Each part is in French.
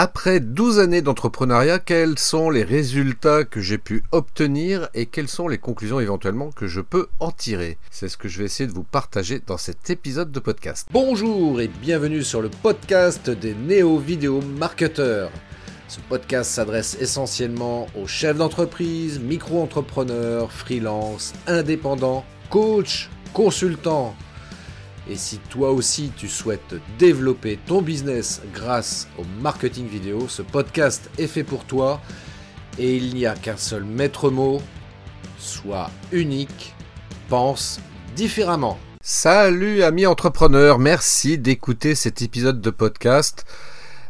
Après 12 années d'entrepreneuriat, quels sont les résultats que j'ai pu obtenir et quelles sont les conclusions éventuellement que je peux en tirer? C'est ce que je vais essayer de vous partager dans cet épisode de podcast. Bonjour et bienvenue sur le podcast des néo-vidéo marketeurs. Ce podcast s'adresse essentiellement aux chefs d'entreprise, micro-entrepreneurs, freelance, indépendants, coachs, consultants et si toi aussi tu souhaites développer ton business grâce au marketing vidéo, ce podcast est fait pour toi. Et il n'y a qu'un seul maître mot, sois unique, pense différemment. Salut amis entrepreneurs, merci d'écouter cet épisode de podcast.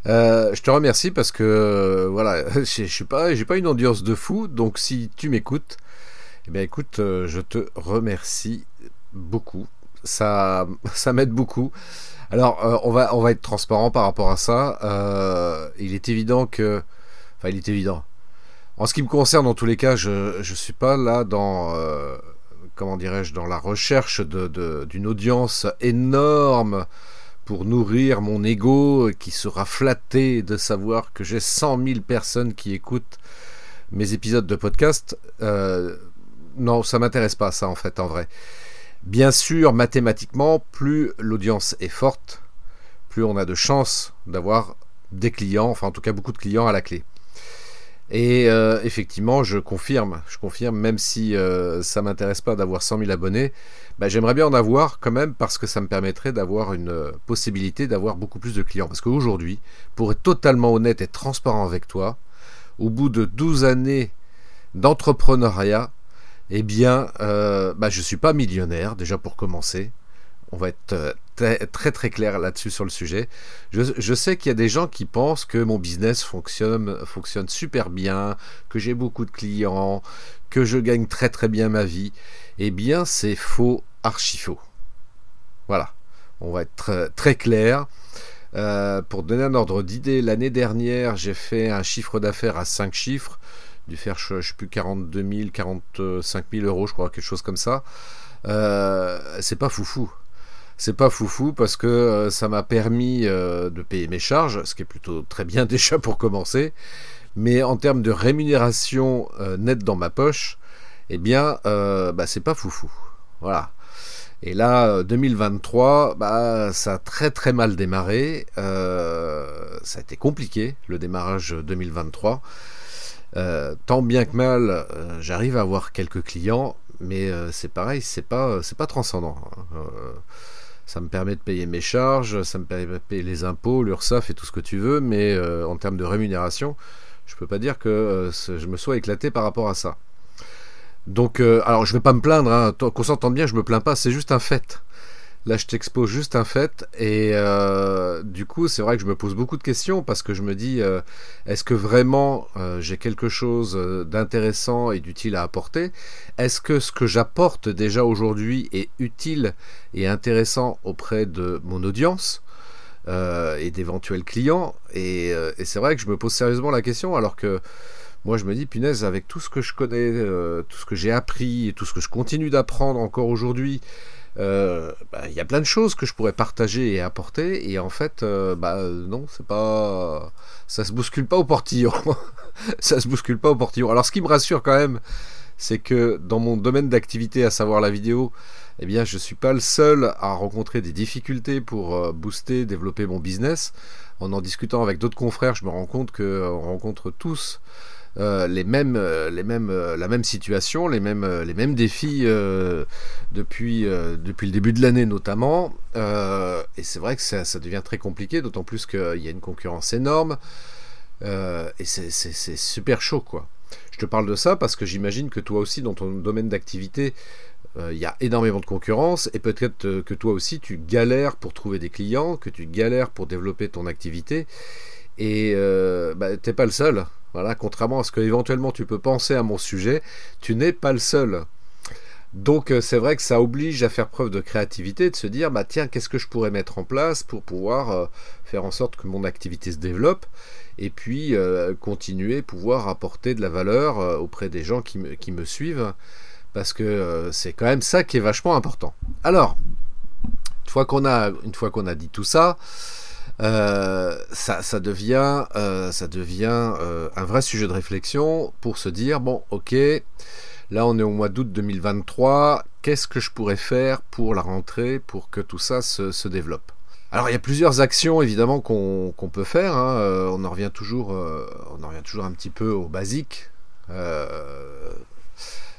Euh, je te remercie parce que euh, voilà, je suis pas, j'ai pas une audience de fou, donc si tu m'écoutes, eh écoute, euh, je te remercie beaucoup ça, ça m'aide beaucoup. Alors, euh, on, va, on va être transparent par rapport à ça. Euh, il est évident que. Enfin, il est évident. En ce qui me concerne, dans tous les cas, je ne suis pas là dans. Euh, comment dirais-je Dans la recherche d'une de, audience énorme pour nourrir mon ego qui sera flatté de savoir que j'ai 100 000 personnes qui écoutent mes épisodes de podcast. non, ça m'intéresse pas, ça, en fait, en vrai. Bien sûr, mathématiquement, plus l'audience est forte, plus on a de chances d'avoir des clients, enfin en tout cas beaucoup de clients à la clé. Et euh, effectivement, je confirme, je confirme, même si euh, ça m'intéresse pas d'avoir 100 000 abonnés, bah, j'aimerais bien en avoir quand même parce que ça me permettrait d'avoir une euh, possibilité d'avoir beaucoup plus de clients. Parce qu'aujourd'hui, pour être totalement honnête et transparent avec toi, au bout de 12 années d'entrepreneuriat, eh bien, euh, bah, je ne suis pas millionnaire, déjà pour commencer. On va être euh, très très clair là-dessus sur le sujet. Je, sais qu'il y a des gens qui pensent que mon business fonctionne, fonctionne super bien, que j'ai beaucoup de clients, que je gagne très très bien ma vie. Eh bien, c'est faux, archi faux. Voilà, on va être très, clair. Euh, pour donner un ordre d'idée, l'année dernière, j'ai fait un chiffre d'affaires à 5 chiffres dû faire, je, ne sais plus, 42 000, 45 000 euros, je crois, quelque chose comme ça. Euh, c'est pas foufou. C'est pas foufou parce que euh, ça m'a permis euh, de payer mes charges, ce qui est plutôt très bien déjà pour commencer. Mais en termes de rémunération nette dans ma poche, eh bien, bah, c'est pas foufou. Voilà. Et là, 2023, bah, ça a très très mal démarré. ça a été compliqué, le démarrage 2023. Euh, tant bien que mal, euh, j'arrive à avoir quelques clients, mais euh, c'est pareil, c'est pas, c'est pas transcendant. Hein. ça me permet de payer mes charges, ça me permet de payer les impôts, l'URSSAF et tout ce que tu veux, mais en termes de rémunération, je peux pas dire que je me sois éclaté par rapport à ça. Donc, alors je vais pas me plaindre, hein, qu'on s'entende bien, je me plains pas, c'est juste un fait. Là, je t'expose juste un fait. Et euh, du coup, c'est vrai que je me pose beaucoup de questions parce que je me dis, euh, est-ce que vraiment euh, j'ai quelque chose d'intéressant et d'utile à apporter? Est-ce que ce que j'apporte déjà aujourd'hui est utile et intéressant auprès de mon audience et d'éventuels clients? Et, c'est vrai que je me pose sérieusement la question alors que moi je me dis punaise avec tout ce que je connais, tout ce que j'ai appris tout ce que je continue d'apprendre encore aujourd'hui, euh, bah, il y a plein de choses que je pourrais partager et apporter, et en fait, euh, bah non, c'est pas, ça se bouscule pas au portillon, ça se bouscule pas au portillon. Alors, ce qui me rassure quand même, c'est que dans mon domaine d'activité, à savoir la vidéo, eh bien, je suis pas le seul à rencontrer des difficultés pour euh, booster, développer mon business. En en discutant avec d'autres confrères, je me rends compte que on rencontre tous euh, les mêmes, euh, les mêmes, euh, la même situation, les mêmes, les mêmes défis depuis, depuis le début de l'année notamment. et c'est vrai que ça, devient très compliqué, d'autant plus qu'il y a une concurrence énorme. et c'est super chaud, quoi. Je te parle de ça parce que j'imagine que toi aussi, dans ton domaine d'activité, il y a énormément de concurrence et peut-être que toi aussi tu galères pour trouver des clients, que tu galères pour développer ton activité et bah, t'es pas le seul. Contrairement à ce que éventuellement tu peux penser à mon sujet, tu n'es pas le seul. Donc euh, c'est vrai que ça oblige à faire preuve de créativité, de se dire bah tiens qu'est-ce que je pourrais mettre en place pour pouvoir euh, faire en sorte que mon activité se développe et puis euh, continuer pouvoir apporter de la valeur auprès des gens qui me, suivent parce que c'est quand même ça qui est vachement important. Alors une fois qu'on a dit tout ça, ça, ça, devient, ça devient un vrai sujet de réflexion pour se dire, bon, ok, là on est au mois d'août 2023, qu'est-ce que je pourrais faire pour la rentrée, pour que tout ça se développe? Alors il y a plusieurs actions évidemment qu'on peut faire. Hein. Euh, on en revient toujours, euh, on en revient toujours un petit peu au basique, euh,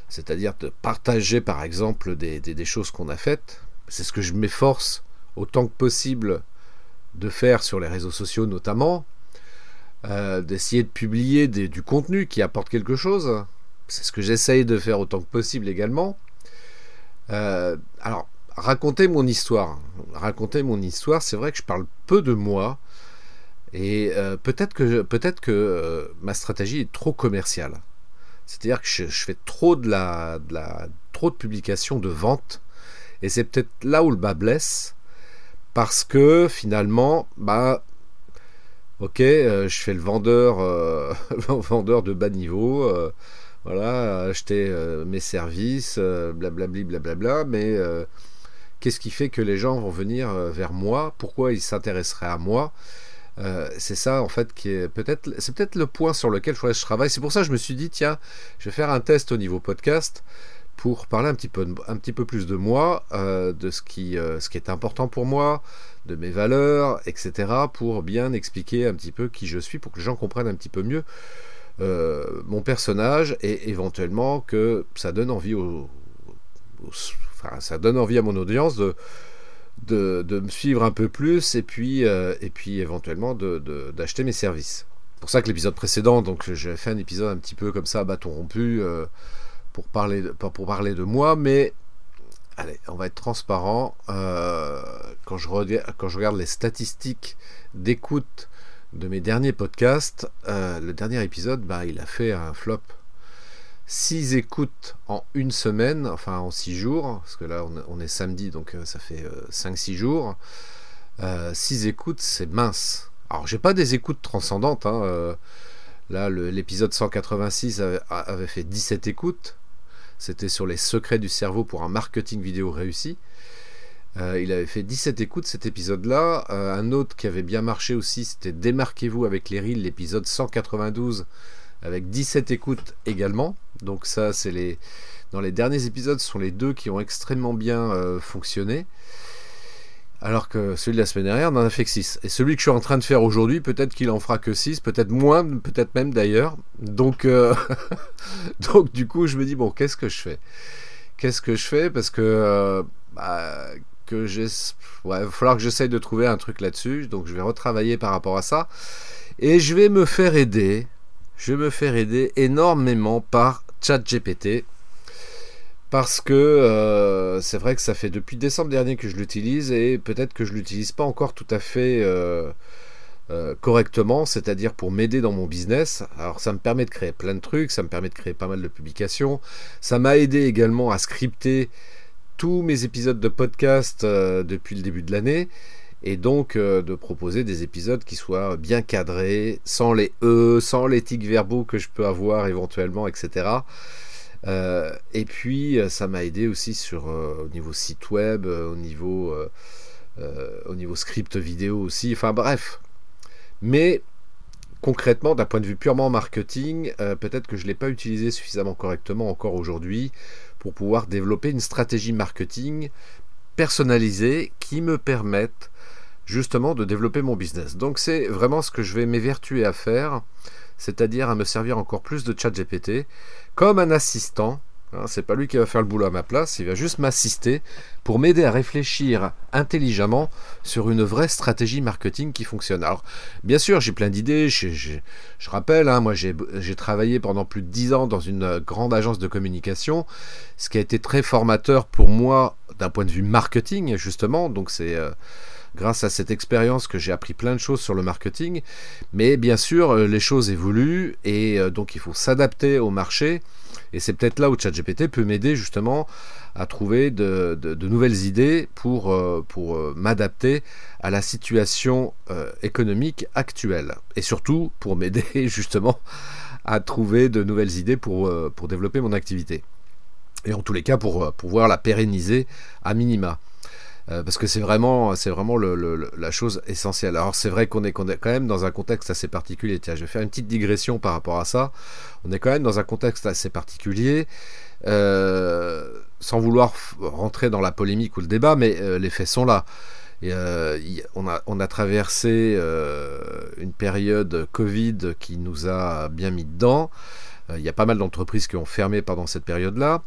c'est-à-dire de partager par exemple des, choses qu'on a faites. C'est ce que je m'efforce autant que possible de faire sur les réseaux sociaux notamment, d'essayer de publier du contenu qui apporte quelque chose. C'est ce que j'essaye de faire autant que possible également. alors raconter mon histoire. Raconter mon histoire, c'est vrai que je parle peu de moi. Et euh, peut-être que, peut que euh, ma stratégie est trop commerciale. C'est-à-dire que je, fais trop de la, trop de publications de vente. Et c'est peut-être là où le bas blesse. Parce que finalement, bah, ok, euh, je fais le vendeur, vendeur de bas niveau. voilà, acheter mes services, blablabli, blablabla. Mais Qu'est-ce qui fait que les gens vont venir euh, vers moi? Pourquoi ils s'intéresseraient à moi? Euh, c'est ça en fait qui est peut-être c'est peut-être le point sur lequel je travaille. C'est pour ça que je me suis dit tiens, je vais faire un test au niveau podcast pour parler un petit peu un petit peu plus de moi, euh, de ce qui ce qui est important pour moi, de mes valeurs, etc. Pour bien expliquer un petit peu qui je suis, pour que les gens comprennent un petit peu mieux mon personnage et éventuellement que ça donne envie aux ça donne envie à mon audience de, de, me suivre un peu plus et puis, euh, et puis éventuellement d'acheter mes services. C'est pour ça que l'épisode précédent, donc j'ai fait un épisode un petit peu comme ça, bâton rompu, euh, parler de, pour parler de moi, mais allez, on va être transparent. Euh, quand, je regarde, quand je regarde les statistiques d'écoute de mes derniers podcasts, le dernier épisode, bah, il a fait un flop 6 écoutes en une semaine, enfin en 6 jours, parce que là on, est samedi, donc euh, ça fait 5-6 euh, jours. 6 euh, écoutes, c'est mince. Alors j'ai pas des écoutes transcendantes. Hein, là, l'épisode 186 avait, fait 17 écoutes. C'était sur les secrets du cerveau pour un marketing vidéo réussi. il avait fait 17 écoutes cet épisode-là. un autre qui avait bien marché aussi, c'était Démarquez-vous avec les reels, l'épisode 192 avec 17 écoutes également. Donc ça, c'est les dans les derniers épisodes, ce sont les deux qui ont extrêmement bien euh, fonctionné. Alors que celui de la semaine dernière n'en a fait que 6. Et celui que je suis en train de faire aujourd'hui, peut-être qu'il en fera que 6, peut-être moins, peut-être même d'ailleurs. Donc, euh, donc du coup, je me dis, bon, qu'est-ce que je fais? Qu'est-ce que je fais? Parce que, euh, bah, que. Ouais, il va falloir que j'essaye de trouver un truc là-dessus. Donc je vais retravailler par rapport à ça. Et je vais me faire aider je vais me faire aider énormément par ChatGPT. Parce que euh, c'est vrai que ça fait depuis décembre dernier que je l'utilise et peut-être que je l'utilise pas encore tout à fait euh, euh, correctement, c'est-à-dire pour m'aider dans mon business. Alors ça me permet de créer plein de trucs, ça me permet de créer pas mal de publications. Ça m'a aidé également à scripter tous mes épisodes de podcast depuis le début de l'année et donc de proposer des épisodes qui soient bien cadrés, sans les E, sans les tics verbaux que je peux avoir éventuellement, etc. Euh, et puis euh, ça m'a aidé aussi sur au niveau site web, au niveau au niveau script vidéo aussi. Enfin bref. Mais concrètement, d'un point de vue purement marketing, peut-être que je ne l'ai pas utilisé suffisamment correctement encore aujourd'hui pour pouvoir développer une stratégie marketing personnalisée qui me permette justement de développer mon business. Donc c'est vraiment ce que je vais m'évertuer à faire, c'est-à-dire à me servir encore plus de ChatGPT comme un assistant. Hein, c'est pas lui qui va faire le boulot à ma place, il va juste m'assister pour m'aider à réfléchir intelligemment sur une vraie stratégie marketing qui fonctionne. Alors, bien sûr, j'ai plein d'idées. Je, rappelle, hein, moi j'ai travaillé pendant plus de 10 ans dans une grande agence de communication, ce qui a été très formateur pour moi d'un point de vue marketing, justement. Donc, c'est. Euh, grâce à cette expérience que j'ai appris plein de choses sur le marketing. Mais bien sûr, euh, les choses évoluent et euh, donc il faut s'adapter au marché. Et c'est peut-être là où ChatGPT peut m'aider justement à trouver de, nouvelles idées pour, euh, m'adapter à la situation économique actuelle. Et surtout pour m'aider justement à trouver de nouvelles idées pour développer mon activité. Et en tous les cas pour pouvoir la pérenniser à minima. Parce que c'est vraiment, c'est vraiment la chose essentielle. Alors c'est vrai qu'on est, quand même dans un contexte assez particulier. Tiens, je vais faire une petite digression par rapport à ça. On est quand même dans un contexte assez particulier. sans vouloir rentrer dans la polémique ou le débat, mais les faits sont là. on, a, on, a, traversé une période Covid qui nous a bien mis dedans. Il y a pas mal d'entreprises qui ont fermé pendant cette période-là.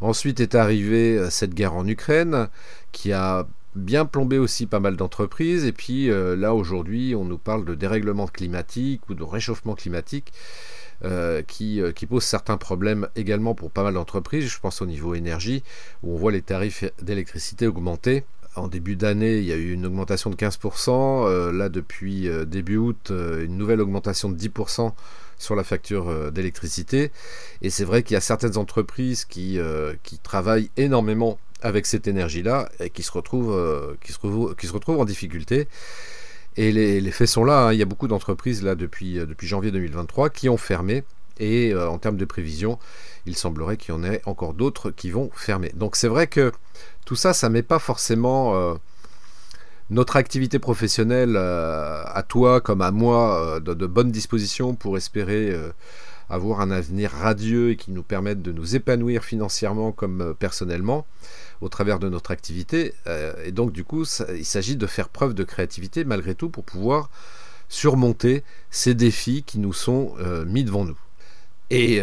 Ensuite est arrivée euh, cette guerre en Ukraine qui a bien plombé aussi pas mal d'entreprises. Et puis euh, là aujourd'hui, on nous parle de dérèglement climatique ou de réchauffement climatique. Euh, qui, qui, pose certains problèmes également pour pas mal d'entreprises. Je pense au niveau énergie, où on voit les tarifs d'électricité augmenter. En début d'année, il y a eu une augmentation de 15%. là, depuis début août, une nouvelle augmentation de 10% sur la facture euh, d'électricité. Et c'est vrai qu'il y a certaines entreprises euh, qui travaillent énormément avec cette énergie-là et qui se retrouvent, euh, qui se retrouvent, qui se retrouvent en difficulté. Et les, faits sont là. Hein. Il y a beaucoup d'entreprises là depuis, depuis janvier 2023 qui ont fermé. Et en termes de prévision, il semblerait qu'il y en ait encore d'autres qui vont fermer. Donc c'est vrai que tout ça, ça met pas forcément notre activité professionnelle euh, à toi comme à moi euh, de, de, bonnes dispositions pour espérer euh, avoir un avenir radieux et qui nous permette de nous épanouir financièrement comme personnellement au travers de notre activité. et donc du coup, il s'agit de faire preuve de créativité malgré tout pour pouvoir surmonter ces défis qui nous sont mis devant nous. Et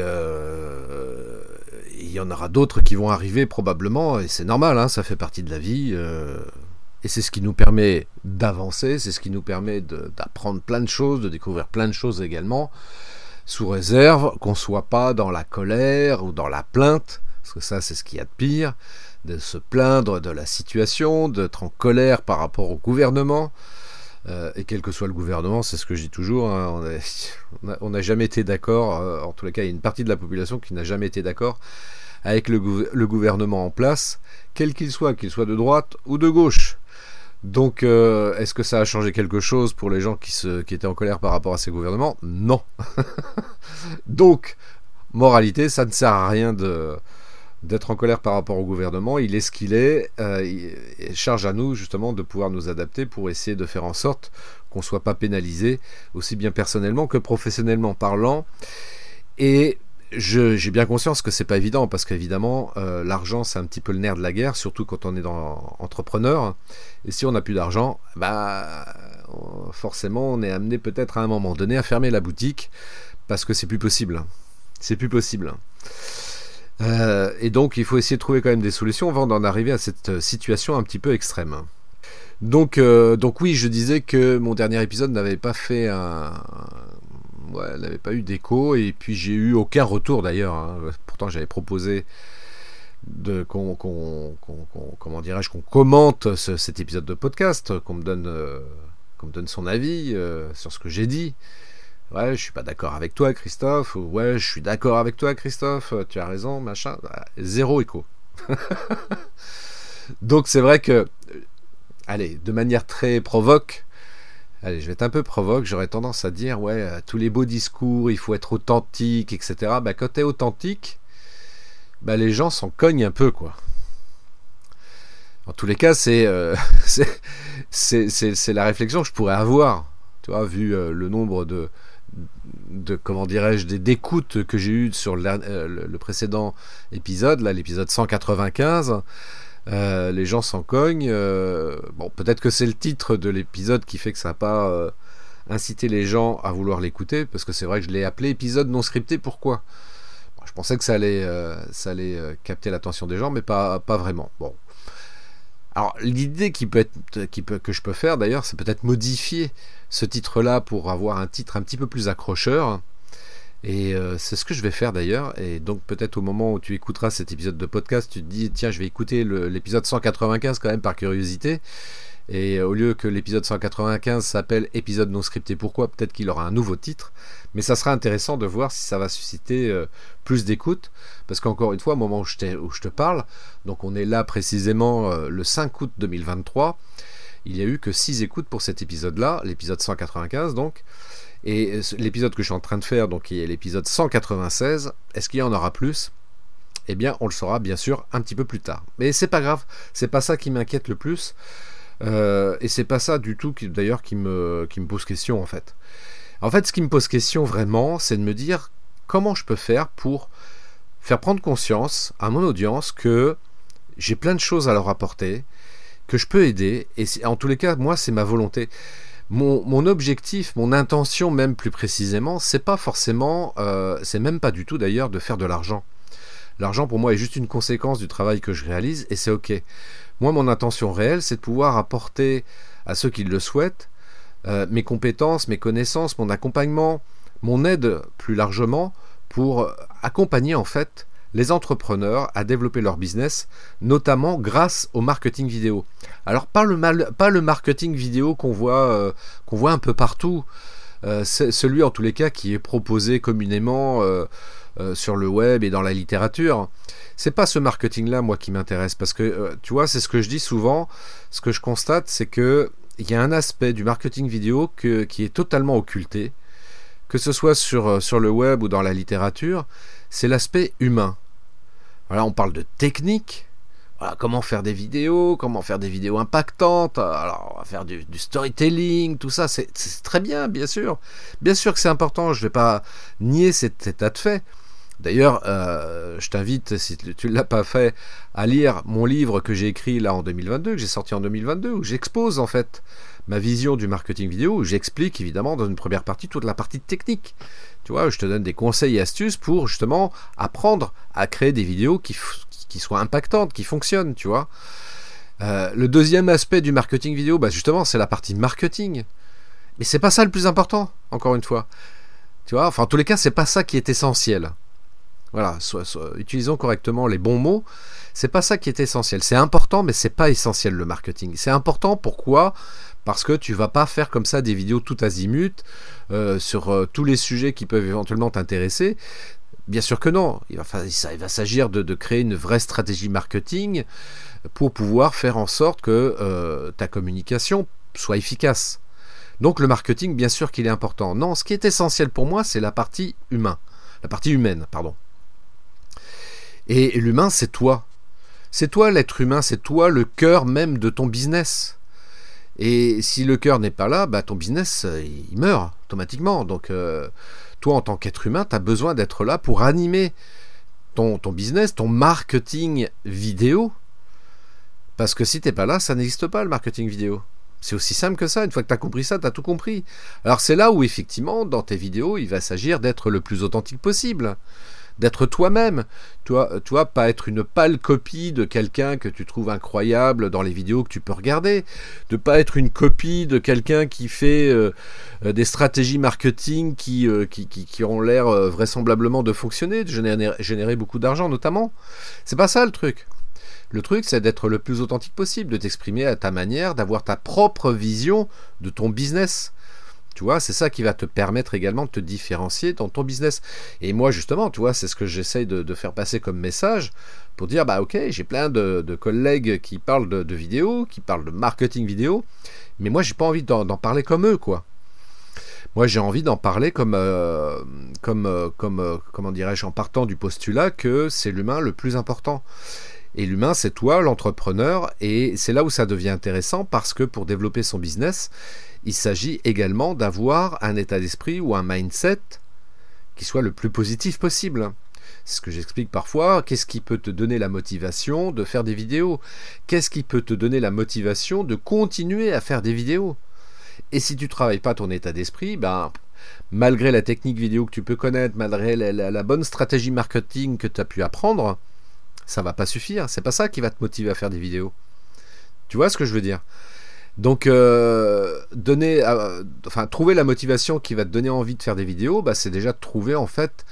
il y en aura d'autres qui vont arriver probablement, et c'est normal, hein, ça fait partie de la vie. Et c'est ce qui nous permet d'avancer, c'est ce qui nous permet d'apprendre plein de choses, de découvrir plein de choses également, sous réserve qu'on ne soit pas dans la colère ou dans la plainte, parce que ça c'est ce qu'il y a de pire, de se plaindre de la situation, d'être en colère par rapport au gouvernement. Euh, et quel que soit le gouvernement, c'est ce que je dis toujours, hein, on n'a jamais été d'accord, euh, en tous les cas il y a une partie de la population qui n'a jamais été d'accord avec le, le, gouvernement en place, quel qu'il soit, qu'il soit de droite ou de gauche. Donc, euh, est-ce que ça a changé quelque chose pour les gens qui, étaient en colère par rapport à ces gouvernements? Non. Donc, moralité, ça ne sert à rien d'être en colère par rapport au gouvernement, il est ce qu'il est, euh, il charge à nous justement de pouvoir nous adapter pour essayer de faire en sorte qu'on ne soit pas pénalisé, aussi bien personnellement que professionnellement parlant. Et j'ai bien conscience que c'est pas évident parce qu'évidemment euh, l'argent c'est un petit peu le nerf de la guerre, surtout quand on est dans entrepreneur. Et si on n'a plus d'argent, bah forcément on est amené peut-être à un moment donné à fermer la boutique parce que c'est plus possible. C'est plus possible. Euh, et donc il faut essayer de trouver quand même des solutions avant d'en arriver à cette situation un petit peu extrême. Donc, euh, donc oui, je disais que mon dernier épisode n'avait pas fait un, elle n'avait pas eu d'écho et puis j'ai eu aucun retour d'ailleurs. Hein. Pourtant j'avais proposé qu'on dirais-je qu'on commente cet épisode de podcast, qu'on me donne euh, son avis euh, sur ce que j'ai dit. Ouais, je suis pas d'accord avec toi, Christophe. Ou, ouais, je suis d'accord avec toi, Christophe. Tu as raison, machin. Zéro écho. Donc c'est vrai que, allez, de manière très provoque, allez, je vais être un peu provoque, j'aurais tendance à dire, ouais, euh, tous les beaux discours, il faut être authentique, etc. Bah, quand tu es authentique, bah, les gens s'en cognent un peu, quoi. En tous les cas, c'est euh, la réflexion que je pourrais avoir, tu vois, vu euh, le nombre de, de comment dirais-je, d'écoutes que j'ai eues sur le, le, précédent épisode, là, l'épisode 195. Euh, les gens s'en cognent. Euh, bon, peut-être que c'est le titre de l'épisode qui fait que ça n'a pas euh, incité les gens à vouloir l'écouter, parce que c'est vrai que je l'ai appelé épisode non scripté. Pourquoi? Je pensais que ça allait, ça allait capter l'attention des gens, mais pas, vraiment. Bon. Alors l'idée qui peut être, qui peut, que je peux faire d'ailleurs, c'est peut-être modifier ce titre-là pour avoir un titre un petit peu plus accrocheur. Et euh, c'est ce que je vais faire d'ailleurs. Et donc peut-être au moment où tu écouteras cet épisode de podcast, tu te dis tiens, je vais écouter l'épisode 195 quand même par curiosité. Et au lieu que l'épisode 195 s'appelle épisode non scripté, pourquoi? Peut-être qu'il aura un nouveau titre. Mais ça sera intéressant de voir si ça va susciter euh, plus d'écoute. Parce qu'encore une fois, au moment où je, te parle, donc on est là précisément euh, le 5 août 2023, il n'y a eu que 6 écoutes pour cet épisode-là, l'épisode 195 donc. Et l'épisode que je suis en train de faire, donc qui est l'épisode 196, est-ce qu'il y en aura plus? Eh bien, on le saura bien sûr un petit peu plus tard. Mais c'est pas grave, c'est pas ça qui m'inquiète le plus. Euh, et c'est pas ça du tout d'ailleurs qui me, qui me pose question en fait. En fait, ce qui me pose question vraiment, c'est de me dire comment je peux faire pour faire prendre conscience à mon audience que j'ai plein de choses à leur apporter, que je peux aider, et en tous les cas, moi, c'est ma volonté. Mon, objectif, mon intention même plus précisément, c'est pas forcément, euh, c'est même pas du tout d'ailleurs de faire de l'argent. L'argent pour moi est juste une conséquence du travail que je réalise et c'est ok. Moi, mon intention réelle, c'est de pouvoir apporter à ceux qui le souhaitent euh, mes compétences, mes connaissances, mon accompagnement, mon aide plus largement pour accompagner en fait les entrepreneurs à développer leur business, notamment grâce au marketing vidéo. Alors pas le, marketing vidéo qu'on voit, euh, qu'on voit un peu partout, euh, celui en tous les cas qui est proposé communément sur le web et dans la littérature. C'est pas ce marketing-là moi qui m'intéresse parce que tu vois c'est ce que je dis souvent. Ce que je constate c'est que il y a un aspect du marketing vidéo qui est totalement occulté, que ce soit euh, sur le web ou dans la littérature, c'est l'aspect humain. Voilà, on parle de technique, voilà, comment faire des vidéos, comment faire des vidéos impactantes, alors on va faire du, storytelling, tout ça, c'est très bien, bien sûr. Bien sûr que c'est important, je ne vais pas nier cet état de fait. D'ailleurs, euh, je t'invite, si tu ne l'as pas fait, à lire mon livre que j'ai écrit là en 2022, que j'ai sorti en 2022, où j'expose en fait ma vision du marketing vidéo, où j'explique évidemment dans une première partie toute la partie technique. Tu vois, je te donne des conseils et astuces pour justement apprendre à créer des vidéos qui, soient impactantes, qui fonctionnent, tu vois. Euh, le deuxième aspect du marketing vidéo, bah justement, c'est la partie marketing. Mais c'est pas ça le plus important, encore une fois. Tu vois, enfin, en tous les cas, c'est pas ça qui est essentiel. Voilà, utilisons correctement les bons mots. C'est pas ça qui est essentiel. C'est important, mais c'est pas essentiel le marketing. C'est important pourquoi? Parce que tu vas pas faire comme ça des vidéos tout azimut euh, sur euh, tous les sujets qui peuvent éventuellement t'intéresser. Bien sûr que non. Il va, va s'agir de, créer une vraie stratégie marketing pour pouvoir faire en sorte que euh, ta communication soit efficace. Donc le marketing, bien sûr qu'il est important. Non, ce qui est essentiel pour moi, c'est la partie humain, la partie humaine, pardon. Et l'humain, c'est toi. C'est toi l'être humain, c'est toi le cœur même de ton business. Et si le cœur n'est pas là, bah, ton business, euh, il meurt automatiquement. Donc, euh, toi, en tant qu'être humain, tu as besoin d'être là pour animer ton, ton, business, ton marketing vidéo. Parce que si t'es pas là, ça n'existe pas le marketing vidéo. C'est aussi simple que ça. Une fois que tu as compris ça, tu as tout compris. Alors c'est là où effectivement, dans tes vidéos, il va s'agir d'être le plus authentique possible d'être toi-même. Toi, toi, pas être une pâle copie de quelqu'un que tu trouves incroyable dans les vidéos que tu peux regarder. De pas être une copie de quelqu'un qui fait euh, euh, des stratégies marketing qui, euh, qui, qui, ont l'air vraisemblablement de fonctionner, de générer, générer beaucoup d'argent notamment. C'est pas ça le truc. Le truc, c'est d'être le plus authentique possible, de t'exprimer à ta manière, d'avoir ta propre vision de ton business. Tu vois, c'est ça qui va te permettre également de te différencier dans ton business. Et moi, justement, tu vois, c'est ce que j'essaye de, faire passer comme message pour dire, bah ok, j'ai plein de, collègues qui parlent de, de, vidéo, qui parlent de marketing vidéo, mais moi, j'ai pas envie d'en parler comme eux, quoi. Moi, j'ai envie d'en parler comme, euh, comme, euh, comme euh, comment dirais-je, en partant du postulat que c'est l'humain le plus important. Et l'humain, c'est toi, l'entrepreneur, et c'est là où ça devient intéressant parce que pour développer son business, il s'agit également d'avoir un état d'esprit ou un mindset qui soit le plus positif possible. C'est ce que j'explique parfois. Qu'est-ce qui peut te donner la motivation de faire des vidéos? Qu'est-ce qui peut te donner la motivation de continuer à faire des vidéos? Et si tu ne travailles pas ton état d'esprit, ben, malgré la technique vidéo que tu peux connaître, malgré la, bonne stratégie marketing que tu as pu apprendre, ça va pas suffire. C'est pas ça qui va te motiver à faire des vidéos. Tu vois ce que je veux dire? Donc, euh, donner, euh, enfin, trouver la motivation qui va te donner envie de faire des vidéos, bah, c'est déjà trouver en fait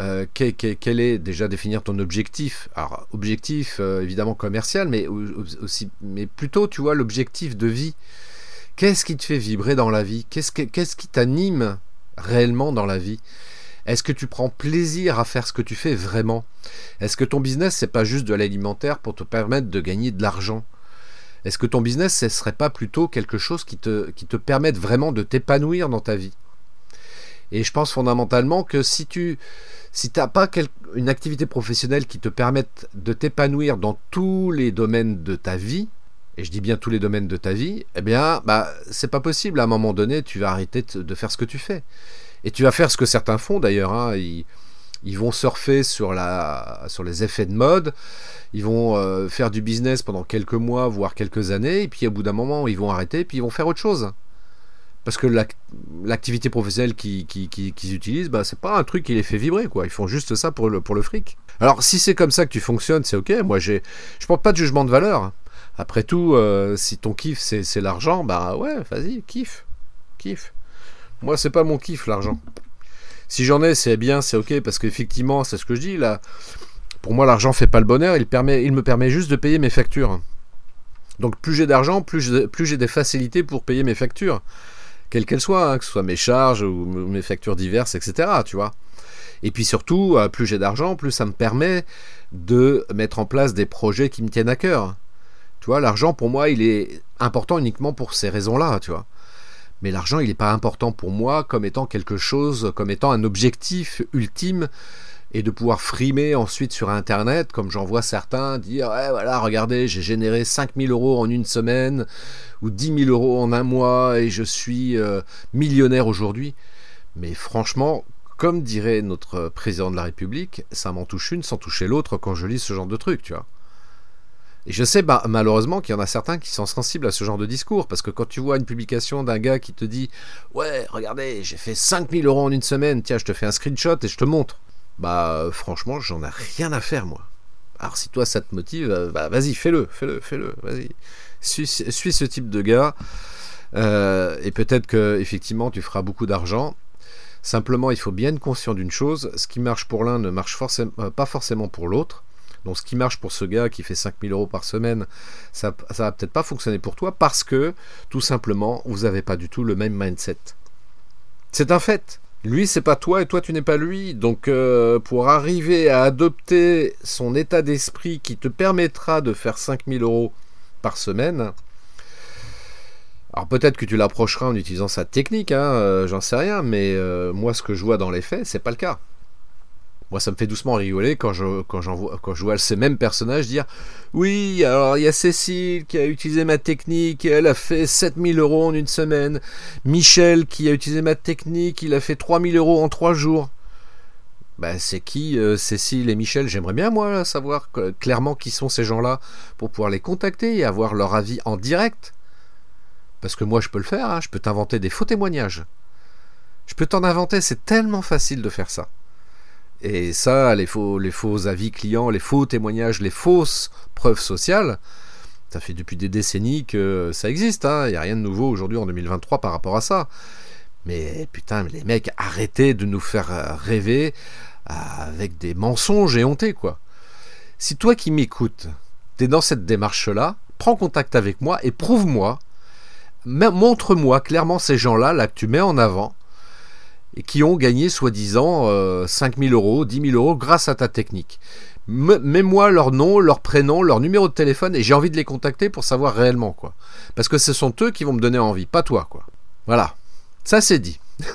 euh, quel, est déjà définir ton objectif. Alors, objectif évidemment commercial, mais aussi, mais plutôt, tu vois, l'objectif de vie. Qu'est-ce qui te fait vibrer dans la vie? Qu'est-ce qui t'anime réellement dans la vie? Est-ce que tu prends plaisir à faire ce que tu fais vraiment? Est-ce que ton business c'est pas juste de l'alimentaire pour te permettre de gagner de l'argent? Est-ce que ton business, ce serait pas plutôt quelque chose qui te, permette vraiment de t'épanouir dans ta vie? Et je pense fondamentalement que si tu si t'as pas une activité professionnelle qui te permette de t'épanouir dans tous les domaines de ta vie, et je dis bien tous les domaines de ta vie, eh bien, bah, c'est pas possible. À un moment donné, tu vas arrêter de faire ce que tu fais. Et tu vas faire ce que certains font d'ailleurs. Hein. Ils, vont surfer sur, la, sur les effets de mode. Ils vont euh, faire du business pendant quelques mois, voire quelques années. Et puis, au bout d'un moment, ils vont arrêter. Puis, ils vont faire autre chose. Parce que l'activité professionnelle qu'ils utilisent, bah, c'est pas un truc qui les fait vibrer. quoi. Ils font juste ça pour le, pour le fric. Alors, si c'est comme ça que tu fonctionnes, c'est ok. Moi, je porte pas de jugement de valeur. Après tout, euh, si ton kiff c'est l'argent, bah ouais, vas-y, kiffe. Kiffe. Moi, c'est pas mon kiff l'argent. Si j'en ai, c'est bien, c'est ok, parce qu'effectivement, c'est ce que je dis là. Pour moi, l'argent fait pas le bonheur, il, me permet juste de payer mes factures. Donc plus j'ai d'argent, plus j'ai des facilités pour payer mes factures. Quelles qu'elles soient, hein, que ce soit mes charges ou mes factures diverses, etc. Tu vois. Et puis surtout, euh, plus j'ai d'argent, plus ça me permet de mettre en place des projets qui me tiennent à cœur. Tu l'argent pour moi, il est important uniquement pour ces raisons-là, tu vois. Mais l'argent, il n'est pas important pour moi comme étant quelque chose, comme étant un objectif ultime et de pouvoir frimer ensuite sur Internet, comme j'en vois certains dire Ouais, voilà, regardez, j'ai généré 5000 euros en une semaine ou 10 000 euros en un mois et je suis euh, millionnaire aujourd'hui. Mais franchement, comme dirait notre président de la République, ça m'en touche une sans toucher l'autre quand je lis ce genre de truc, tu vois. Et je sais bah, malheureusement qu'il y en a certains qui sont sensibles à ce genre de discours, parce que quand tu vois une publication d'un gars qui te dit Ouais, regardez, j'ai fait 5000 euros en une semaine, tiens, je te fais un screenshot et je te montre. Bah, franchement, j'en ai rien à faire, moi. Alors, si toi ça te motive, euh, bah, vas-y, fais-le, fais-le, fais-le, vas-y. Suis, ce type de gars, euh, et peut-être que effectivement tu feras beaucoup d'argent. Simplement, il faut bien être conscient d'une chose ce qui marche pour l'un ne marche euh, pas forcément pour l'autre. Donc ce qui marche pour ce gars qui fait 5000 euros par semaine, ça, ça va peut-être pas fonctionner pour toi parce que tout simplement vous n'avez pas du tout le même mindset. C'est un fait. Lui, c'est pas toi et toi, tu n'es pas lui. Donc, euh, pour arriver à adopter son état d'esprit qui te permettra de faire 5000 euros par semaine, alors peut-être que tu l'approcheras en utilisant sa technique, hein, euh, j'en sais rien, mais euh, moi, ce que je vois dans les faits, c'est pas le cas. Moi, ça me fait doucement rigoler quand je, vois, ces mêmes personnages dire Oui, alors il y a Cécile qui a utilisé ma technique, elle a fait 7000 euros en une semaine. Michel qui a utilisé ma technique, il a fait 3000 euros en 3 jours. Ben, c'est qui euh, Cécile et Michel? J'aimerais bien, moi, savoir clairement qui sont ces gens-là pour pouvoir les contacter et avoir leur avis en direct. Parce que moi, je peux le faire, hein, je peux t'inventer des faux témoignages. Je peux t'en inventer, c'est tellement facile de faire ça. Et ça, les faux, avis clients, les faux témoignages, les fausses preuves sociales, ça fait depuis des décennies que ça existe. Hein. Il n'y a rien de nouveau aujourd'hui en 2023 par rapport à ça. Mais putain, les mecs, arrêtez de nous faire rêver avec des mensonges éhontés, quoi. Si toi qui m'écoutes, t'es dans cette démarche-là, prends contact avec moi et prouve-moi, montre-moi clairement ces gens-là, là que tu mets en avant, qui ont gagné soi-disant euh, 5000 euros, 10 000 euros grâce à ta technique. Mets-moi leur nom, leur prénom, leur numéro de téléphone et j'ai envie de les contacter pour savoir réellement quoi. Parce que ce sont eux qui vont me donner envie, pas toi quoi. Voilà, ça c'est dit.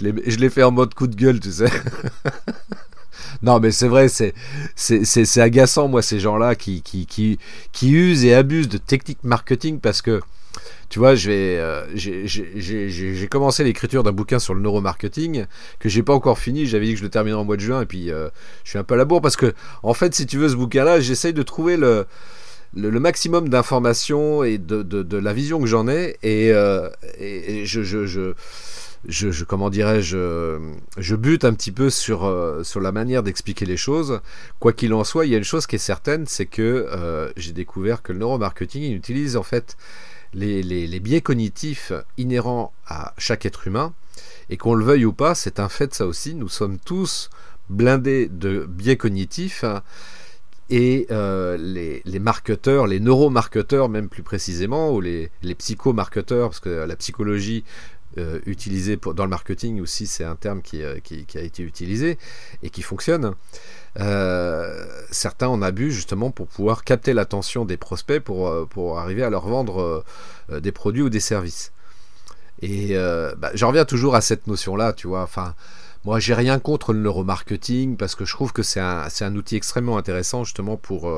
je l'ai fait en mode coup de gueule, tu sais. non, mais c'est vrai, c'est, c'est, agaçant, moi, ces gens-là qui, qui, qui, qui usent et abusent de techniques marketing parce que tu vois, euh, j'ai commencé l'écriture d'un bouquin sur le neuromarketing que j'ai pas encore fini. J'avais dit que je le terminerais en mois de juin et puis euh, je suis un peu à la bourre parce que, en fait, si tu veux ce bouquin-là, j'essaye de trouver le, maximum d'informations et de, la vision que j'en ai et, euh, je, comment dirais-je, je bute un petit peu sur la manière d'expliquer les choses. Quoi qu'il en soit, il y a une chose qui est certaine, c'est que j'ai découvert que le neuromarketing, il utilise en fait les, biais cognitifs inhérents à chaque être humain, et qu'on le veuille ou pas, c'est un fait ça aussi, nous sommes tous blindés de biais cognitifs, et euh, les, marketeurs, les neuromarketeurs même plus précisément, ou les, les psychomarketeurs, parce que la psychologie euh, utilisée dans le marketing aussi, c'est un terme qui, euh, qui, a été utilisé et qui fonctionne. Euh, certains en abusent justement pour pouvoir capter l'attention des prospects pour, euh, pour arriver à leur vendre euh, des produits ou des services. Et bah, j'en reviens toujours à cette notion-là, tu vois. Enfin, moi, j'ai rien contre le neuromarketing parce que je trouve que c'est un, un, outil extrêmement intéressant justement pour,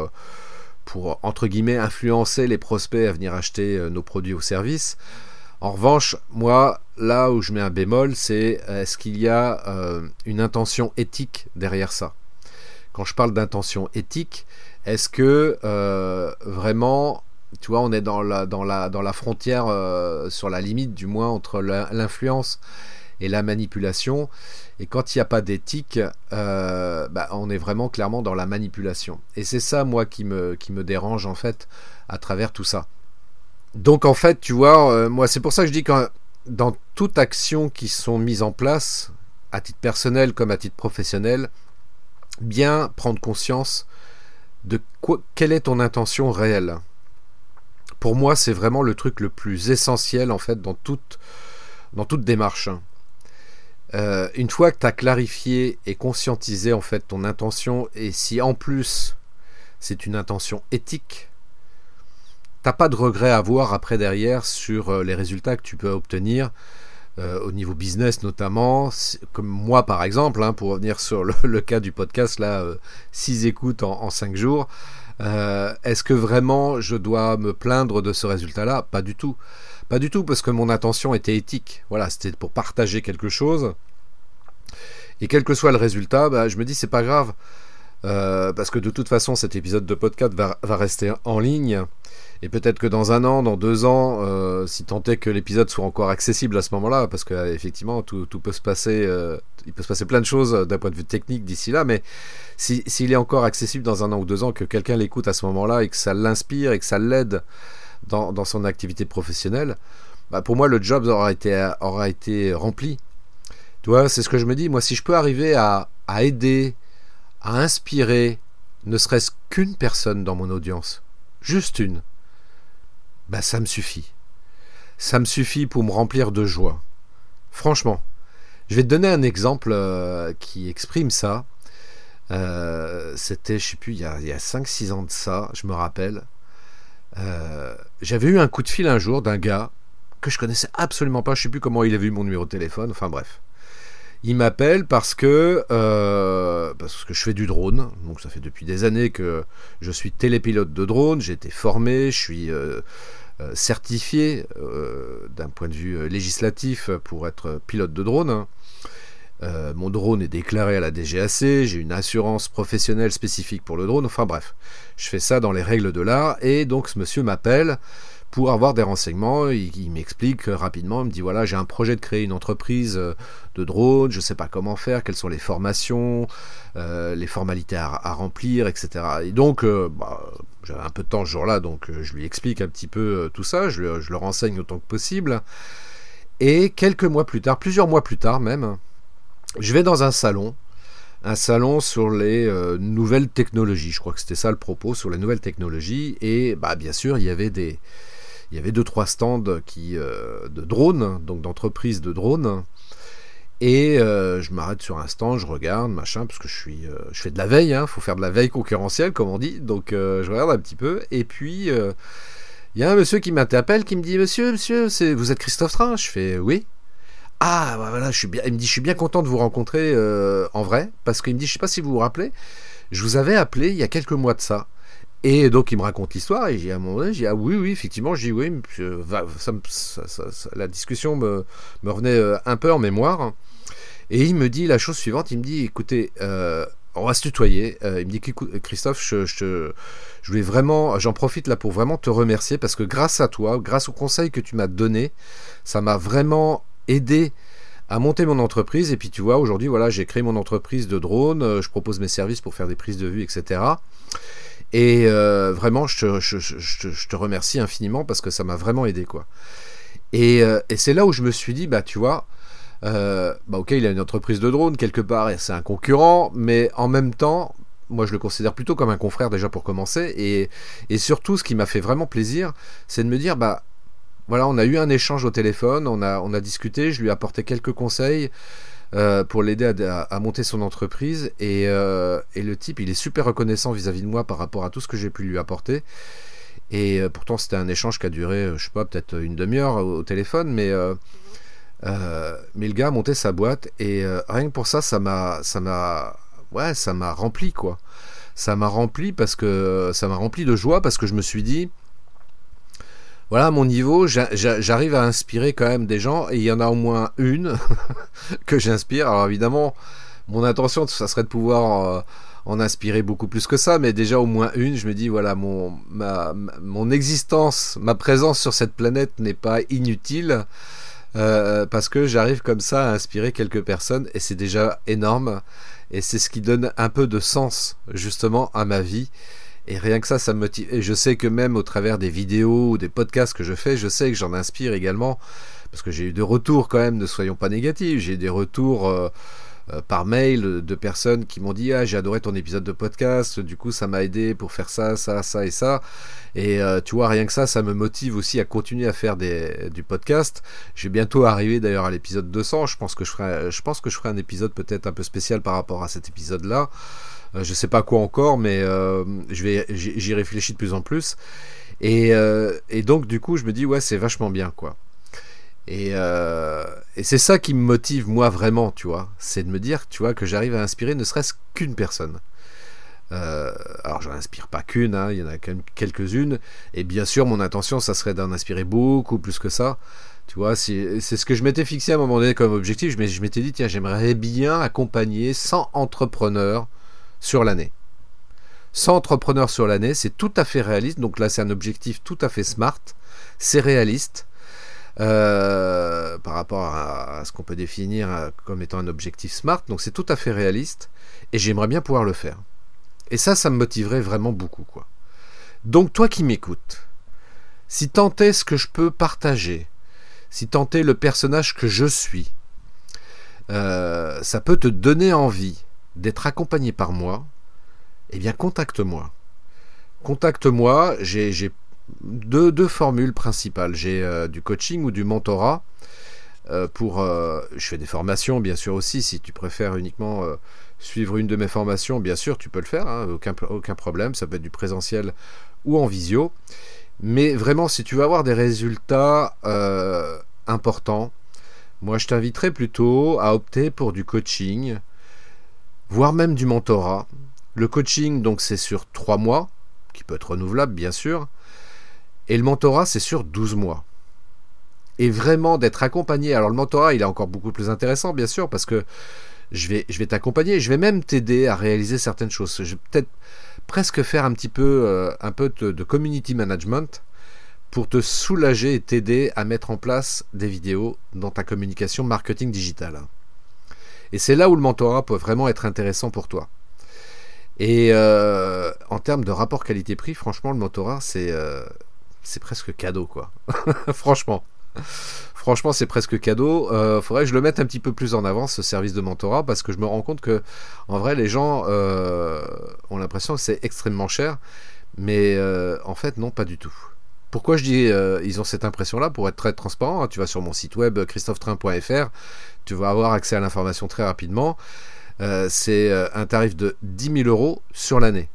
pour, entre guillemets, influencer les prospects à venir acheter nos produits ou services. En revanche, moi, là où je mets un bémol, c'est est-ce qu'il y a une intention éthique derrière ça? Quand je parle d'intention éthique, est-ce que vraiment tu vois, on est dans la, frontière, euh, sur la limite du moins, entre l'influence et la manipulation? Et quand il n'y a pas d'éthique, euh, bah, on est vraiment clairement dans la manipulation. Et c'est ça, moi, qui me, qui me dérange, en fait, à travers tout ça. Donc, en fait, tu vois, euh, moi, c'est pour ça que je dis que dans toute action qui sont mises en place, à titre personnel comme à titre professionnel, bien prendre conscience de quelle est ton intention réelle pour moi, c'est vraiment le truc le plus essentiel en fait dans toute, toute démarche. Euh, une fois que tu as clarifié et conscientisé en fait ton intention, et si en plus c'est une intention éthique, t'as pas de regret à avoir après derrière sur euh, les résultats que tu peux obtenir euh, au niveau business notamment, comme moi par exemple, hein, pour revenir sur le, cas du podcast là, 6 écoutes en, en 5 jours. Euh, est-ce que vraiment je dois me plaindre de ce résultat-là? Pas du tout. Pas du tout, parce que mon intention était éthique. Voilà, c'était pour partager quelque chose. Et quel que soit le résultat, bah, je me dis c'est pas grave. Euh, parce que de toute façon, cet épisode de podcast va, rester en ligne. Et peut-être que dans un an, dans deux ans, euh, si tant est que l'épisode soit encore accessible à ce moment-là, parce qu'effectivement, tout, tout, peut se passer, euh, il peut se passer plein de choses d'un point de vue technique d'ici là, mais s'il est encore accessible dans un an ou deux ans, que quelqu'un l'écoute à ce moment-là et que ça l'inspire et que ça l'aide dans, dans, son activité professionnelle, bah pour moi, le job aura été, aura été rempli. Tu vois, c'est ce que je me dis. Moi, si je peux arriver à, à aider à inspirer ne serait-ce qu'une personne dans mon audience, juste une, bah ça me suffit. Ça me suffit pour me remplir de joie. Franchement, je vais te donner un exemple euh, qui exprime ça. Euh, c'était, je sais plus, il y a, a 5-6 ans de ça, je me rappelle. Euh, j'avais eu un coup de fil un jour d'un gars que je connaissais absolument pas, je sais plus comment il avait eu mon numéro de téléphone, enfin bref. Il m'appelle parce que, euh, parce que je fais du drone. Donc ça fait depuis des années que je suis télépilote de drone. J'ai été formé, je suis euh, euh, certifié d'un point de vue législatif pour être pilote de drone. mon drone est déclaré à la DGAC, j'ai une assurance professionnelle spécifique pour le drone, enfin bref, je fais ça dans les règles de l'art, et donc ce monsieur m'appelle pour avoir des renseignements. Il, m'explique rapidement, il me dit voilà, j'ai un projet de créer une entreprise euh, de drone, je ne sais pas comment faire, quelles sont les formations, euh, les formalités à, remplir, etc. Et donc, euh, bah, j'avais un peu de temps ce jour-là, donc je lui explique un petit peu tout ça, je, le renseigne autant que possible. Et quelques mois plus tard, plusieurs mois plus tard même, je vais dans un salon un salon sur les nouvelles technologies. Je crois que c'était ça le propos, sur les nouvelles technologies. Et bah, bien sûr, il y avait des, il y avait deux trois stands qui euh, de drones, donc d'entreprises de drones. Et euh, je m'arrête sur un stand, je regarde, machin, parce que je suis, euh, je fais de la veille, il hein, faut faire de la veille concurrentielle, comme on dit. Donc je regarde un petit peu, et puis il y a un monsieur qui m'interpelle, qui me dit, Monsieur, monsieur, vous êtes Christophe Train? Je fais oui. Ah, bah, voilà, je bien. Il me dit, je suis bien content de vous rencontrer en vrai, parce qu'il me dit, je sais pas si vous vous rappelez, je vous avais appelé il y a quelques mois de ça. Et donc il me raconte l'histoire et j'ai à un moment donné, j'ai ah oui oui effectivement, j'ai oui, la discussion me, me, revenait euh, un peu en mémoire. Et il me dit la chose suivante, il me dit écoutez, euh, on va se tutoyer. Euh, il me dit Christophe, je, je, je vraiment, j'en profite là pour vraiment te remercier parce que grâce à toi, grâce au conseil que tu m'as donné, ça m'a vraiment aidé à monter mon entreprise. Et puis tu vois, aujourd'hui, voilà, j'ai créé mon entreprise de drone, je propose mes services pour faire des prises de vue, etc. Et euh, vraiment, je te, remercie infiniment parce que ça m'a vraiment aidé, quoi. Euh, et, c'est là où je me suis dit, bah, tu vois, euh, bah, ok, il a une entreprise de drone quelque part et c'est un concurrent, mais en même temps, moi je le considère plutôt comme un confrère déjà pour commencer. Et, et surtout, ce qui m'a fait vraiment plaisir, c'est de me dire, bah, voilà, on a eu un échange au téléphone, on a, on a discuté, je lui ai apporté quelques conseils. Euh, pour l'aider à, monter son entreprise. Euh, et, le type, il est super reconnaissant vis-à-vis de moi par rapport à tout ce que j'ai pu lui apporter. Et euh, pourtant, c'était un échange qui a duré, je sais pas, peut-être une demi-heure au, téléphone, mais, mais le gars a monté sa boîte et rien que pour ça, ça m'a, ouais, ça m'a rempli quoi. Ça m'a rempli parce que ça m'a rempli de joie parce que je me suis dit, voilà, mon niveau, j'arrive à inspirer quand même des gens, et il y en a au moins une que j'inspire. Alors évidemment, mon intention, ça serait de pouvoir euh, en inspirer beaucoup plus que ça, mais déjà au moins une, je me dis, voilà, mon, mon existence, ma présence sur cette planète n'est pas inutile, euh, parce que j'arrive comme ça à inspirer quelques personnes, et c'est déjà énorme, et c'est ce qui donne un peu de sens, justement, à ma vie. Et rien que ça, ça me motive. Et je sais que même au travers des vidéos ou des podcasts que je fais, je sais que j'en inspire également. Parce que j'ai eu des retours quand même, ne soyons pas négatifs. J'ai des retours euh, euh, par mail de personnes qui m'ont dit Ah, j'ai adoré ton épisode de podcast, du coup, ça m'a aidé pour faire ça, ça, ça et ça. Et euh, tu vois, rien que ça, ça me motive aussi à continuer à faire des, du podcast. Je vais bientôt arriver d'ailleurs à l'épisode 200. Je pense que je ferai, je pense que je ferai un épisode peut-être un peu spécial par rapport à cet épisode-là. Euh, je sais pas quoi encore, mais euh, je vais, j'y réfléchis de plus en plus. Et, euh, et, donc, du coup, je me dis, ouais, c'est vachement bien, quoi. Et, et c'est ça qui me motive, moi, vraiment, tu vois. C'est de me dire, tu vois, que j'arrive à inspirer ne serait-ce qu'une personne. alors, je n'inspire pas qu'une, hein, il y en a quand même quelques-unes. Et bien sûr, mon intention, ça serait d'en inspirer beaucoup plus que ça. Tu vois, c'est ce que je m'étais fixé à un moment donné comme objectif. Je m'étais dit, tiens, j'aimerais bien accompagner 100 entrepreneurs sur l'année. 100 entrepreneurs sur l'année, c'est tout à fait réaliste. Donc là, c'est un objectif tout à fait smart. C'est réaliste euh, par rapport à, ce qu'on peut définir euh, comme étant un objectif smart. Donc c'est tout à fait réaliste et j'aimerais bien pouvoir le faire. Et ça, ça me motiverait vraiment beaucoup. Donc toi qui m'écoutes, si tant est ce que je peux partager, si tant est le personnage que je suis, euh, ça peut te donner envie d'être accompagné par moi, eh bien contacte-moi. Contacte-moi, j'ai deux, formules principales. J'ai euh, du coaching ou du mentorat. Euh, pour, euh, je fais des formations, bien sûr aussi. Si tu préfères uniquement suivre une de mes formations, bien sûr, tu peux le faire. Hein, aucun, aucun problème. Ça peut être du présentiel ou en visio. Mais vraiment, si tu veux avoir des résultats importants, moi je t'inviterais plutôt à opter pour du coaching voire même du mentorat. Le coaching, donc, c'est sur 3 mois, qui peut être renouvelable, bien sûr. Et le mentorat, c'est sur 12 mois. Et vraiment d'être accompagné. Alors, le mentorat, il est encore beaucoup plus intéressant, bien sûr, parce que je vais, je vais t'accompagner. Je vais même t'aider à réaliser certaines choses. Je vais peut-être presque faire un petit peu, euh, un peu de community management pour te soulager et t'aider à mettre en place des vidéos dans ta communication marketing digital. Et c'est là où le mentorat peut vraiment être intéressant pour toi. Et euh, en termes de rapport qualité-prix, franchement, le mentorat, c'est euh, presque cadeau, quoi. franchement. Franchement, c'est presque cadeau. Euh, faudrait que je le mette un petit peu plus en avant, ce service de mentorat, parce que je me rends compte que, en vrai, les gens euh, ont l'impression que c'est extrêmement cher. Mais en fait, non, pas du tout. Pourquoi je dis ils ont cette impression-là? Pour être très transparent, hein, tu vas sur mon site web christophetrain.fr, tu vas avoir accès à l'information très rapidement. Euh, c'est euh, un tarif de 10 000 euros sur l'année.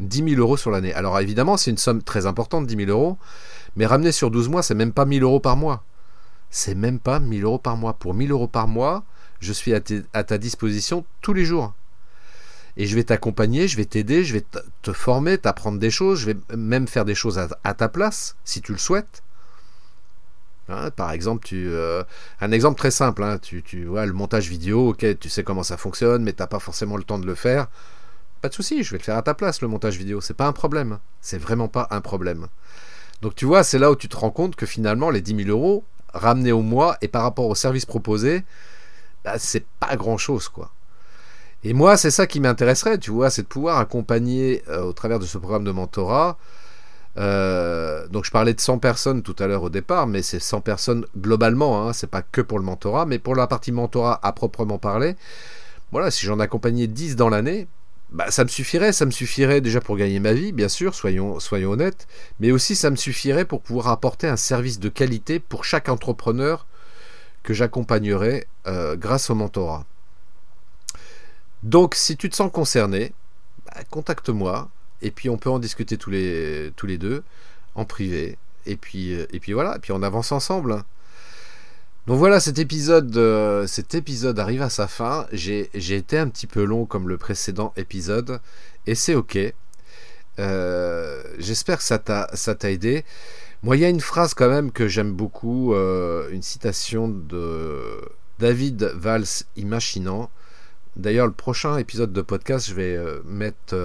10 000 euros sur l'année. Alors évidemment, c'est une somme très importante, 10 000 euros, mais ramener sur 12 mois, c'est même pas 1000 euros par mois. C'est même pas 1000 euros par mois. Pour 1000 euros par mois, je suis à, ta disposition tous les jours. Et je vais t'accompagner, je vais t'aider, je vais te former, t'apprendre des choses, je vais même faire des choses à ta place, si tu le souhaites. Hein, par exemple, euh, un exemple très simple, hein, tu, vois le montage vidéo, ok, tu sais comment ça fonctionne, mais t'as pas forcément le temps de le faire. Pas de souci, je vais le faire à ta place le montage vidéo. C'est pas un problème. C'est vraiment pas un problème. Donc tu vois, c'est là où tu te rends compte que finalement les 10 000 euros ramenés au mois et par rapport au service proposé, bah, c'est pas grand chose quoi. Et moi, c'est ça qui m'intéresserait, tu vois, c'est de pouvoir accompagner euh, au travers de ce programme de mentorat euh, donc je parlais de 100 personnes tout à l'heure au départ, mais c'est 100 personnes globalement, hein, c'est pas que pour le mentorat, mais pour la partie mentorat à proprement parler, voilà, si j'en accompagnais 10 dans l'année, bah, ça me suffirait, ça me suffirait déjà pour gagner ma vie, bien sûr, soyons, honnêtes, mais aussi ça me suffirait pour pouvoir apporter un service de qualité pour chaque entrepreneur que j'accompagnerai euh, grâce au mentorat. Donc si tu te sens concerné, bah, contacte-moi, et puis on peut en discuter tous les, tous les deux. en privé. Et puis, puis voilà, et puis on avance ensemble. Donc voilà, cet épisode, euh, cet épisode arrive à sa fin. J'ai été un petit peu long comme le précédent épisode, et c'est ok. Euh, j'espère que ça t'a aidé. Moi, il y a une phrase quand même que j'aime beaucoup, euh, une citation de David Valls Imaginant. D'ailleurs, le prochain épisode de podcast, je vais mettre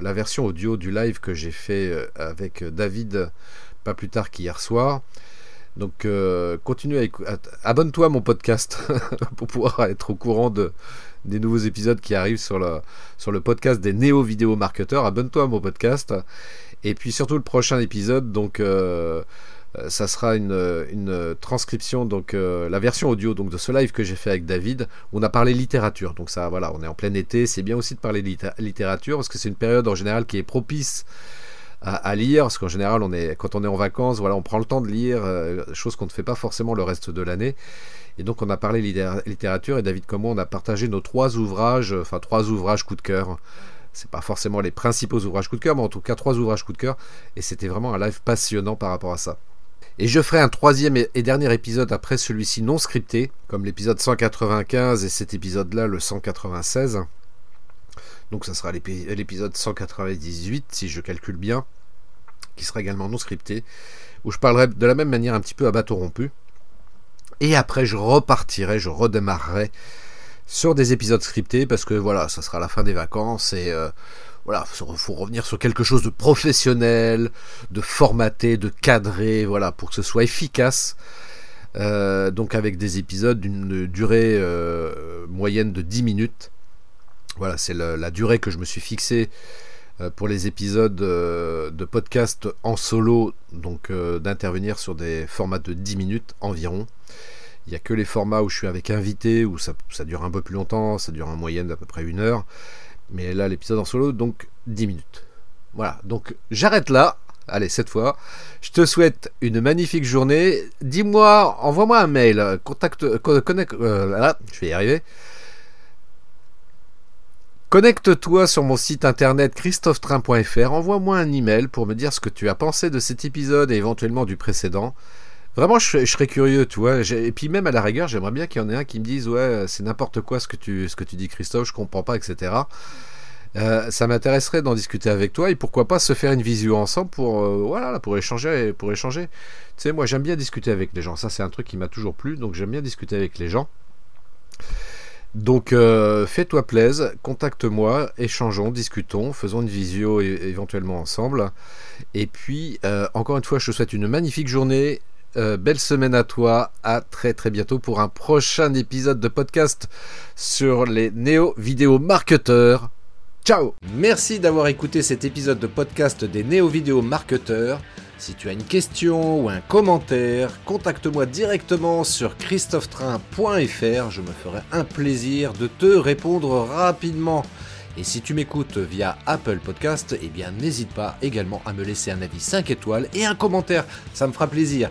la version audio du live que j'ai fait avec David pas plus tard qu'hier soir. Donc euh, continue à abonne-toi à mon podcast pour pouvoir être au courant de, des nouveaux épisodes qui arrivent sur le, podcast des néo-vidéo marketeurs. Abonne-toi à mon podcast. Et puis surtout le prochain épisode, donc euh, ça sera une, une transcription, donc euh, la version audio donc, de ce live que j'ai fait avec David. On a parlé littérature. Donc ça, voilà, on est en plein été. C'est bien aussi de parler littérature parce que c'est une période en général qui est propice à, lire, parce qu'en général, on est, quand on est en vacances, voilà, on prend le temps de lire, euh, chose qu'on ne fait pas forcément le reste de l'année. Et donc, on a parlé littérature, et David comme moi, on a partagé nos trois ouvrages, enfin trois ouvrages coup de cœur. C'est pas forcément les principaux ouvrages coup de cœur, mais en tout cas trois ouvrages coup de cœur. Et c'était vraiment un live passionnant par rapport à ça. Et je ferai un troisième et dernier épisode après celui-ci non scripté, comme l'épisode 195 et cet épisode-là, le 196. Donc ça sera l'épisode 198, si je calcule bien, qui sera également non scripté, où je parlerai de la même manière un petit peu à bateau rompu. Et après, je repartirai, je redémarrerai sur des épisodes scriptés, parce que voilà, ça sera la fin des vacances, et euh, voilà, il faut revenir sur quelque chose de professionnel, de formaté, de cadré, voilà, pour que ce soit efficace. Euh, donc avec des épisodes d'une durée euh, moyenne de 10 minutes voilà, c'est la durée que je me suis fixée euh, pour les épisodes de podcast en solo, donc d'intervenir sur des formats de 10 minutes environ. Il n'y a que les formats où je suis avec invité, où ça, dure un peu plus longtemps, ça dure en moyenne d'à peu près une heure. Mais là, l'épisode en solo, donc 10 minutes. Voilà, donc j'arrête là. Allez, cette fois, je te souhaite une magnifique journée. Dis-moi, envoie-moi un mail, contacte, connecte, là, je vais y arriver. Connecte-toi sur mon site internet christophetrain.fr, envoie-moi un email pour me dire ce que tu as pensé de cet épisode et éventuellement du précédent. Vraiment, je, serais curieux, tu vois. Et puis même à la rigueur, j'aimerais bien qu'il y en ait un qui me dise ouais, c'est n'importe quoi ce que tu ce que tu dis, Christophe, je comprends pas, etc. Euh, ça m'intéresserait d'en discuter avec toi et pourquoi pas se faire une visio ensemble pour euh, voilà pour échanger pour échanger. Tu sais, moi j'aime bien discuter avec les gens. Ça c'est un truc qui m'a toujours plu, donc j'aime bien discuter avec les gens. Donc euh, fais-toi plaise, contacte-moi, échangeons, discutons, faisons une visio éventuellement ensemble. Et puis, encore une fois, je te souhaite une magnifique journée, euh, belle semaine à toi, à très très bientôt pour un prochain épisode de podcast sur les néo-vidéo marketeurs. Ciao Merci d'avoir écouté cet épisode de podcast des néo-vidéo marketeurs. Si tu as une question ou un commentaire, contacte-moi directement sur christophetrain.fr, je me ferai un plaisir de te répondre rapidement. Et si tu m'écoutes via Apple Podcast, eh bien n'hésite pas également à me laisser un avis 5 étoiles et un commentaire, ça me fera plaisir.